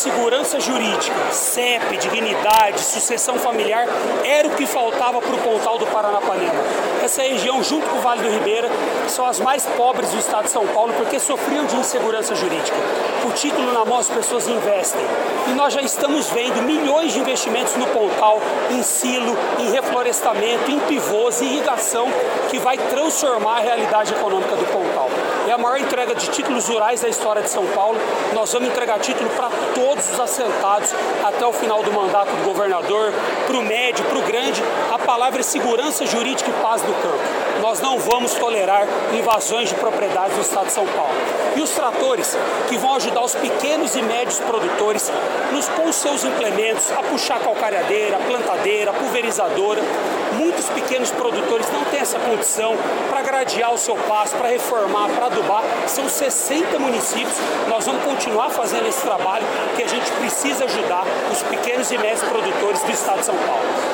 segurança jurídica, CEP, dignidade, sucessão familiar, era o que faltava para o Pontal do Paranapanema. Essa região, junto com o Vale do Ribeira, são as mais pobres do estado de São Paulo porque sofriam de insegurança jurídica. O título na mão as pessoas investem. E nós já estamos vendo milhões de investimentos no Pontal, em silo, em reflorestamento, em pivôs, em irrigação, que vai transformar a realidade econômica do Pontal. É a maior entrega de títulos rurais da história de São Paulo. Nós vamos entregar título para todos os assentados até o final do mandato do governador, para o médio, para o grande. A palavra é segurança jurídica e paz do campo. Nós não vamos tolerar invasões de propriedades do estado de São Paulo. E os tratores que vão ajudar os pequenos e médios produtores nos, com seus implementos a puxar a calcareadeira, a plantadeira, pulverizadora. Muitos pequenos produtores não têm essa condição para gradear o seu pasto, para reformar, para adubar. São 60 municípios. Nós vamos continuar fazendo esse trabalho que a gente precisa ajudar os pequenos e médios produtores do estado de São Paulo.